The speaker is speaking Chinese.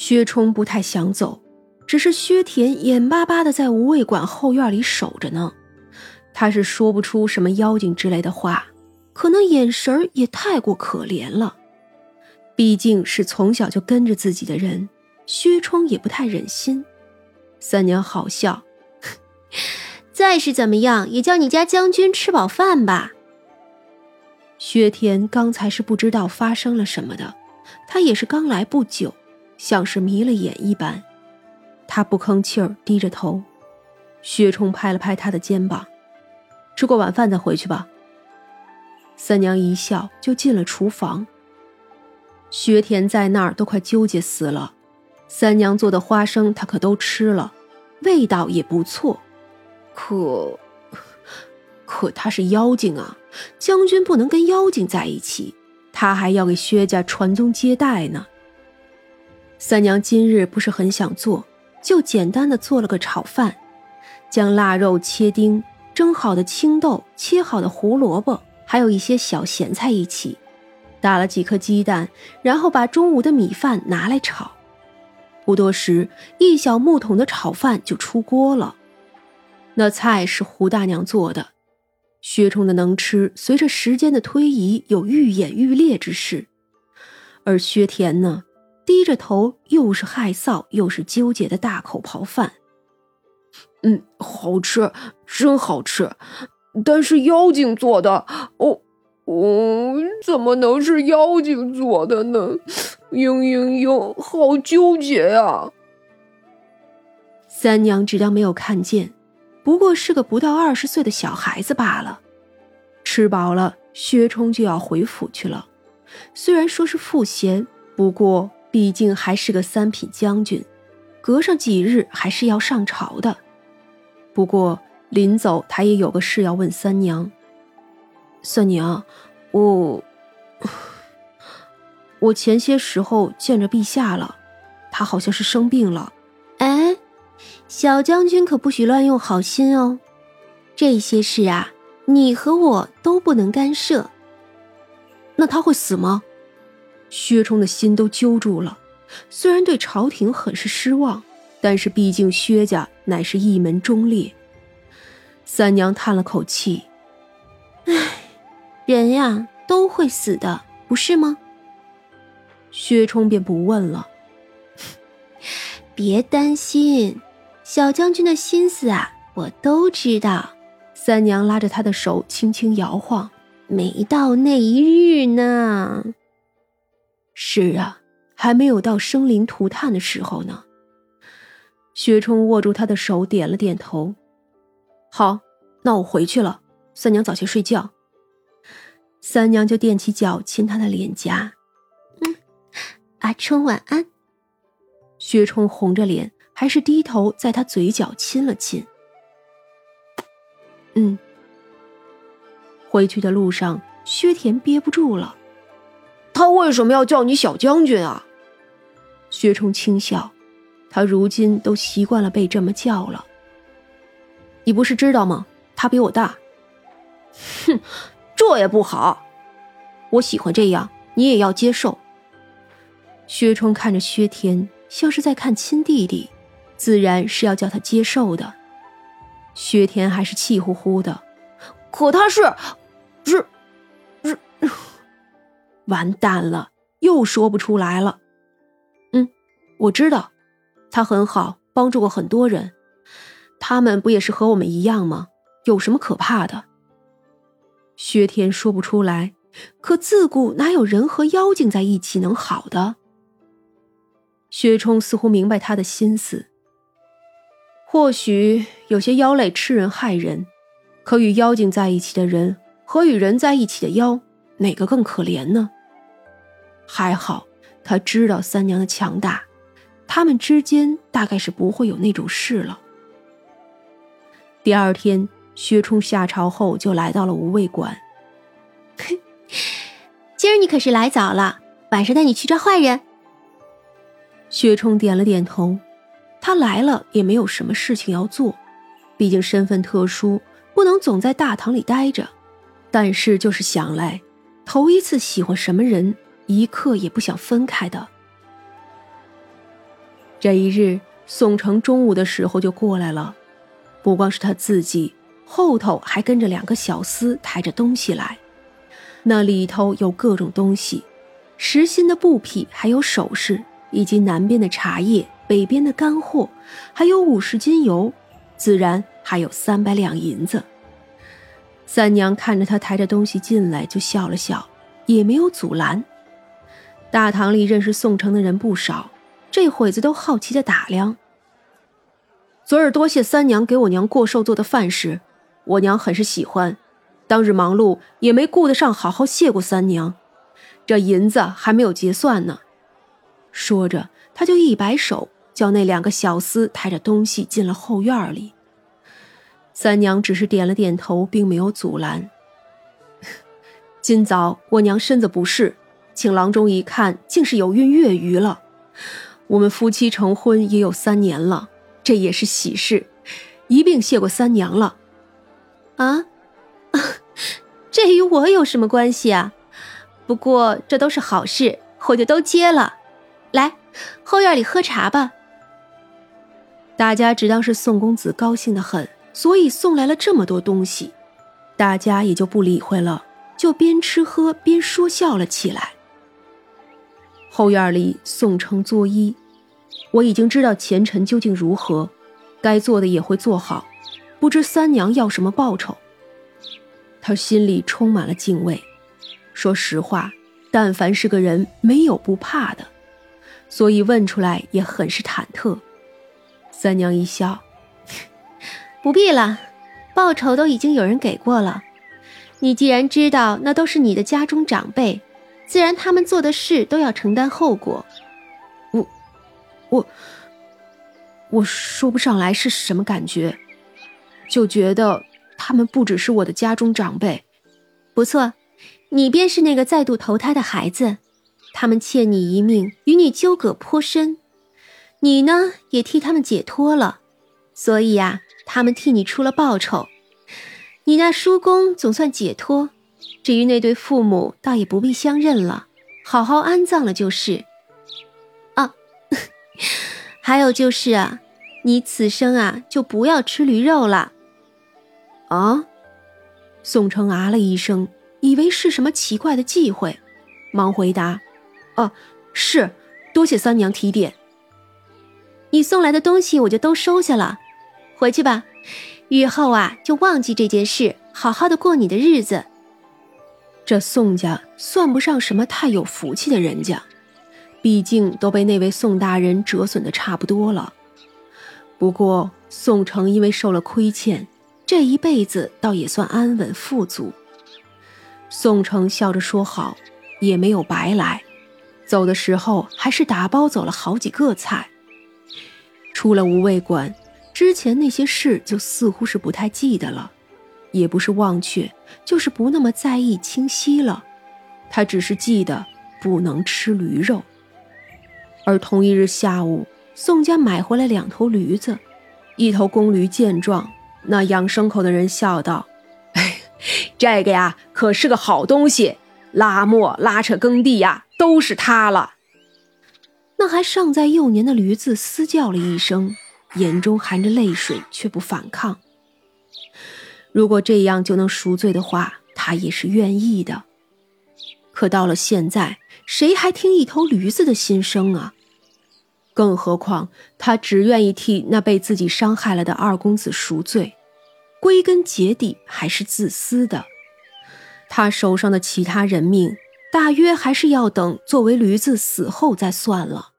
薛冲不太想走，只是薛田眼巴巴的在无畏馆后院里守着呢。他是说不出什么妖精之类的话，可能眼神也太过可怜了。毕竟是从小就跟着自己的人，薛冲也不太忍心。三娘好笑，再是怎么样，也叫你家将军吃饱饭吧。薛田刚才是不知道发生了什么的，他也是刚来不久，像是迷了眼一般。他不吭气儿，低着头。薛冲拍了拍他的肩膀。吃过晚饭再回去吧。三娘一笑，就进了厨房。薛田在那儿都快纠结死了。三娘做的花生，他可都吃了，味道也不错。可，可他是妖精啊！将军不能跟妖精在一起，他还要给薛家传宗接代呢。三娘今日不是很想做，就简单的做了个炒饭，将腊肉切丁。蒸好的青豆，切好的胡萝卜，还有一些小咸菜一起，打了几颗鸡蛋，然后把中午的米饭拿来炒。不多时，一小木桶的炒饭就出锅了。那菜是胡大娘做的。薛冲的能吃，随着时间的推移有愈演愈烈之势，而薛田呢，低着头，又是害臊又是纠结的大口刨饭。嗯，好吃，真好吃，但是妖精做的，哦，哦，怎么能是妖精做的呢？嘤嘤嘤，好纠结呀！三娘只当没有看见，不过是个不到二十岁的小孩子罢了。吃饱了，薛冲就要回府去了。虽然说是赋闲，不过毕竟还是个三品将军，隔上几日还是要上朝的。不过临走，他也有个事要问三娘。三娘，我我前些时候见着陛下了，他好像是生病了。哎，小将军可不许乱用好心哦。这些事啊，你和我都不能干涉。那他会死吗？薛冲的心都揪住了。虽然对朝廷很是失望。但是毕竟薛家乃是一门忠烈。三娘叹了口气：“唉，人呀都会死的，不是吗？”薛冲便不问了：“别担心，小将军的心思啊，我都知道。”三娘拉着他的手轻轻摇晃：“没到那一日呢。”是啊，还没有到生灵涂炭的时候呢。薛冲握住他的手，点了点头。好，那我回去了。三娘早些睡觉。三娘就踮起脚亲他的脸颊。嗯，阿冲晚安。薛冲红着脸，还是低头在他嘴角亲了亲。嗯。回去的路上，薛田憋不住了。他为什么要叫你小将军啊？薛冲轻笑。他如今都习惯了被这么叫了。你不是知道吗？他比我大。哼，这也不好。我喜欢这样，你也要接受。薛冲看着薛田，像是在看亲弟弟，自然是要叫他接受的。薛田还是气呼呼的。可他是，是，是，完蛋了，又说不出来了。嗯，我知道。他很好，帮助过很多人，他们不也是和我们一样吗？有什么可怕的？薛天说不出来，可自古哪有人和妖精在一起能好的？薛冲似乎明白他的心思。或许有些妖类吃人害人，可与妖精在一起的人和与人在一起的妖，哪个更可怜呢？还好，他知道三娘的强大。他们之间大概是不会有那种事了。第二天，薛冲下朝后就来到了无畏馆。今儿你可是来早了，晚上带你去抓坏人。薛冲点了点头，他来了也没有什么事情要做，毕竟身份特殊，不能总在大堂里待着。但是就是想来，头一次喜欢什么人，一刻也不想分开的。这一日，宋城中午的时候就过来了，不光是他自己，后头还跟着两个小厮抬着东西来，那里头有各种东西，实心的布匹，还有首饰，以及南边的茶叶，北边的干货，还有五十斤油，自然还有三百两银子。三娘看着他抬着东西进来，就笑了笑，也没有阻拦。大堂里认识宋城的人不少。这会子都好奇的打量。昨儿多谢三娘给我娘过寿做的饭食，我娘很是喜欢。当日忙碌也没顾得上好好谢过三娘，这银子还没有结算呢。说着，他就一摆手，叫那两个小厮抬着东西进了后院里。三娘只是点了点头，并没有阻拦。今早我娘身子不适，请郎中一看，竟是有孕月余了。我们夫妻成婚也有三年了，这也是喜事，一并谢过三娘了。啊，这与我有什么关系啊？不过这都是好事，我就都接了。来，后院里喝茶吧。大家只当是宋公子高兴的很，所以送来了这么多东西，大家也就不理会了，就边吃喝边说笑了起来。后院里，宋城作揖。我已经知道前尘究竟如何，该做的也会做好。不知三娘要什么报酬？他心里充满了敬畏。说实话，但凡是个人，没有不怕的，所以问出来也很是忐忑。三娘一笑：“ 不必了，报酬都已经有人给过了。你既然知道那都是你的家中长辈。”自然，他们做的事都要承担后果。我，我，我说不上来是什么感觉，就觉得他们不只是我的家中长辈。不错，你便是那个再度投胎的孩子。他们欠你一命，与你纠葛颇深，你呢也替他们解脱了，所以呀，他们替你出了报酬。你那叔公总算解脱。至于那对父母，倒也不必相认了，好好安葬了就是。啊，还有就是啊，你此生啊就不要吃驴肉了。啊！宋城啊了一声，以为是什么奇怪的忌讳，忙回答：“哦，是，多谢三娘提点。你送来的东西我就都收下了，回去吧。以后啊就忘记这件事，好好的过你的日子。”这宋家算不上什么太有福气的人家，毕竟都被那位宋大人折损的差不多了。不过宋城因为受了亏欠，这一辈子倒也算安稳富足。宋城笑着说好，也没有白来，走的时候还是打包走了好几个菜。出了无味馆，之前那些事就似乎是不太记得了。也不是忘却，就是不那么在意、清晰了。他只是记得不能吃驴肉。而同一日下午，宋家买回来两头驴子，一头公驴见状，那养牲口的人笑道：“哎，这个呀，可是个好东西，拉磨、拉扯耕地呀，都是它了。”那还尚在幼年的驴子嘶叫了一声，眼中含着泪水，却不反抗。如果这样就能赎罪的话，他也是愿意的。可到了现在，谁还听一头驴子的心声啊？更何况他只愿意替那被自己伤害了的二公子赎罪，归根结底还是自私的。他手上的其他人命，大约还是要等作为驴子死后再算了。